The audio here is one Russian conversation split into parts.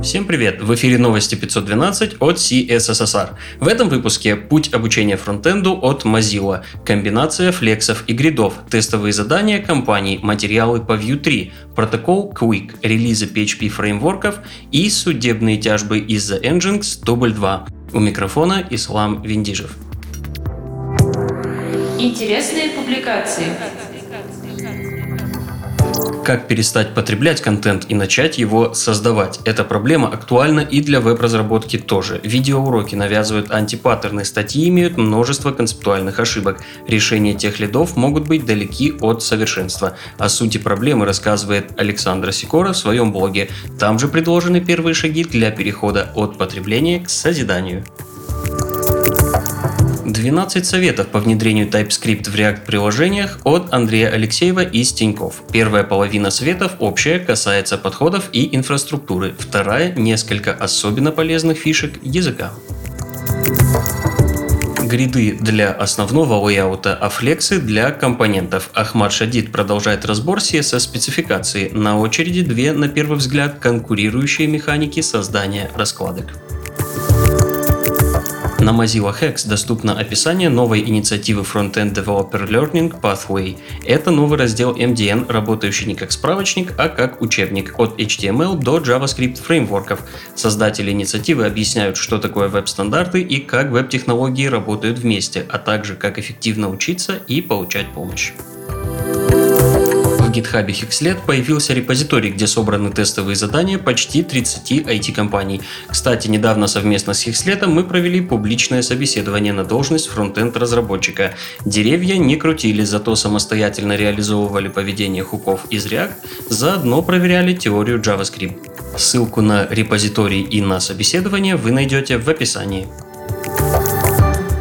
Всем привет! В эфире новости 512 от CSSR. В этом выпуске путь обучения фронтенду от Mozilla, комбинация флексов и гридов, тестовые задания компаний, материалы по Vue 3, протокол Quick, релизы PHP фреймворков и судебные тяжбы из-за Nginx Double 2. У микрофона Ислам Виндижев. Интересные публикации. Как перестать потреблять контент и начать его создавать? Эта проблема актуальна и для веб-разработки тоже. Видеоуроки навязывают антипаттерны, статьи имеют множество концептуальных ошибок. Решения тех лидов могут быть далеки от совершенства. О сути проблемы рассказывает Александра Сикора в своем блоге. Там же предложены первые шаги для перехода от потребления к созиданию. 12 советов по внедрению TypeScript в React-приложениях от Андрея Алексеева из Тиньков. Первая половина советов общая, касается подходов и инфраструктуры. Вторая – несколько особенно полезных фишек языка гриды для основного лейаута, а флексы для компонентов. Ахмад Шадид продолжает разбор CSS спецификации. На очереди две, на первый взгляд, конкурирующие механики создания раскладок. На Mozilla Hex доступно описание новой инициативы Frontend Developer Learning Pathway. Это новый раздел MDN, работающий не как справочник, а как учебник от HTML до JavaScript фреймворков. Создатели инициативы объясняют, что такое веб-стандарты и как веб-технологии работают вместе, а также как эффективно учиться и получать помощь в GitHub Hexlet появился репозиторий, где собраны тестовые задания почти 30 IT-компаний. Кстати, недавно совместно с Hexlet мы провели публичное собеседование на должность фронтенд разработчика. Деревья не крутили, зато самостоятельно реализовывали поведение хуков из React, заодно проверяли теорию JavaScript. Ссылку на репозиторий и на собеседование вы найдете в описании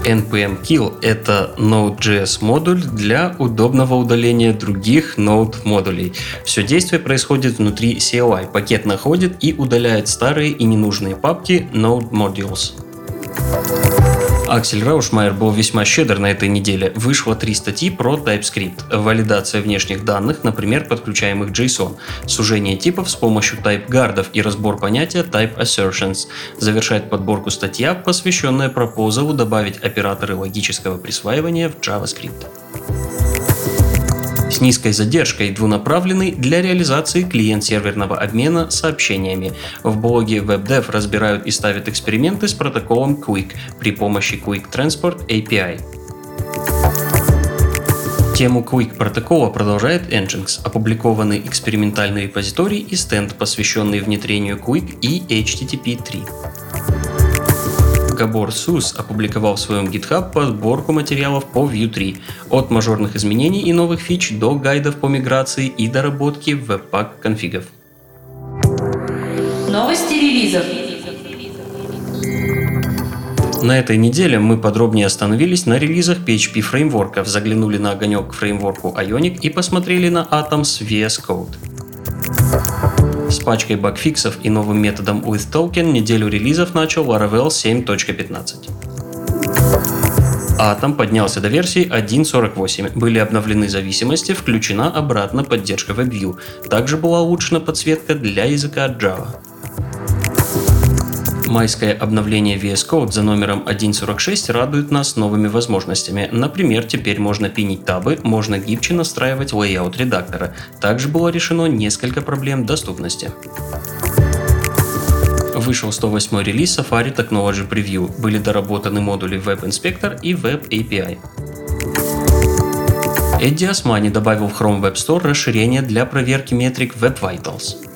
npm kill — это Node.js модуль для удобного удаления других Node модулей. Все действие происходит внутри CLI. Пакет находит и удаляет старые и ненужные папки Node Modules. Аксель Раушмайер был весьма щедр на этой неделе. Вышло три статьи про TypeScript. Валидация внешних данных, например, подключаемых JSON. Сужение типов с помощью TypeGuardов и разбор понятия Type Assertions. Завершает подборку статья, посвященная пропозалу добавить операторы логического присваивания в JavaScript с низкой задержкой, двунаправленный для реализации клиент-серверного обмена сообщениями. В блоге WebDev разбирают и ставят эксперименты с протоколом Quick при помощи Quick Transport API. Тему Quick протокола продолжает Nginx, опубликованный экспериментальный репозиторий и стенд, посвященный внедрению Quick и HTTP 3. Габор Сус опубликовал в своем GitHub подборку материалов по Vue 3, от мажорных изменений и новых фич до гайдов по миграции и доработки Webpack конфигов. Новости релизов. На этой неделе мы подробнее остановились на релизах PHP фреймворков, заглянули на огонек фреймворку Ionic и посмотрели на Atoms VS Code. С пачкой багфиксов и новым методом WithToken неделю релизов начал Laravel 7.15. Atom поднялся до версии 1.48, были обновлены зависимости, включена обратно поддержка WebView. Также была улучшена подсветка для языка Java. Майское обновление VS Code за номером 1.46 радует нас новыми возможностями. Например, теперь можно пинить табы, можно гибче настраивать layout редактора. Также было решено несколько проблем доступности. Вышел 108 релиз Safari Technology Preview. Были доработаны модули Web Inspector и Web API. Эдди Османи добавил в Chrome Web Store расширение для проверки метрик Web Vitals.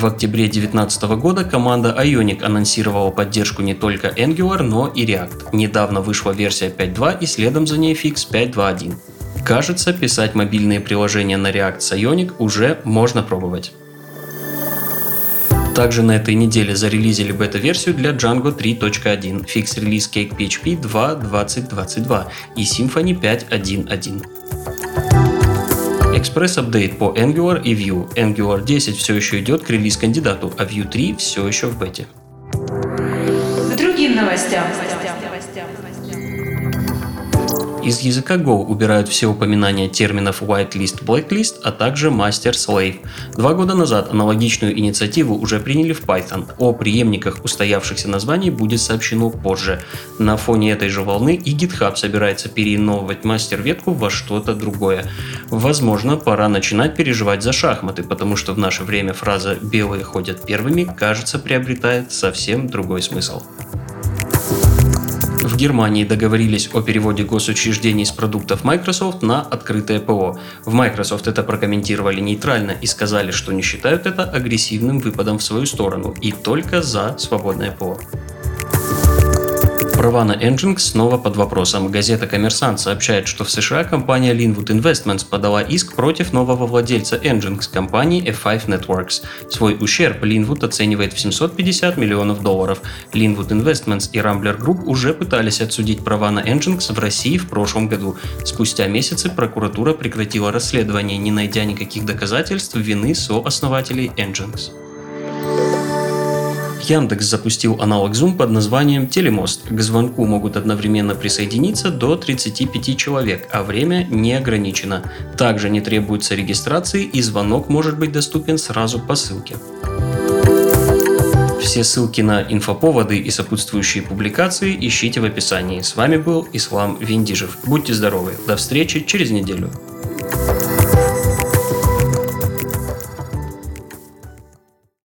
В октябре 2019 года команда Ionic анонсировала поддержку не только Angular, но и React. Недавно вышла версия 5.2 и следом за ней Fix 5.2.1. Кажется, писать мобильные приложения на React с Ionic уже можно пробовать. Также на этой неделе зарелизили бета-версию для Django 3.1, фикс релиз Cake PHP 2.2022 и Symfony 5.1.1. Экспресс-апдейт по Angular и Vue. Angular 10 все еще идет к релиз-кандидату, а Vue 3 все еще в бете. К другим новостям. Из языка Go убирают все упоминания терминов whitelist, blacklist, а также master slave. Два года назад аналогичную инициативу уже приняли в Python. О преемниках устоявшихся названий будет сообщено позже. На фоне этой же волны и GitHub собирается переименовывать мастер-ветку во что-то другое. Возможно, пора начинать переживать за шахматы, потому что в наше время фраза «белые ходят первыми» кажется приобретает совсем другой смысл. В Германии договорились о переводе госучреждений с продуктов Microsoft на открытое ПО. В Microsoft это прокомментировали нейтрально и сказали, что не считают это агрессивным выпадом в свою сторону и только за свободное ПО. Права на Nginx снова под вопросом. Газета «Коммерсант» сообщает, что в США компания Linwood Investments подала иск против нового владельца Nginx компании F5 Networks. Свой ущерб Linwood оценивает в 750 миллионов долларов. Linwood Investments и Rambler Group уже пытались отсудить права на Nginx в России в прошлом году. Спустя месяцы прокуратура прекратила расследование, не найдя никаких доказательств вины сооснователей Nginx. Яндекс запустил аналог Zoom под названием Телемост. К звонку могут одновременно присоединиться до 35 человек, а время не ограничено. Также не требуется регистрации и звонок может быть доступен сразу по ссылке. Все ссылки на инфоповоды и сопутствующие публикации ищите в описании. С вами был Ислам Виндижев. Будьте здоровы. До встречи через неделю.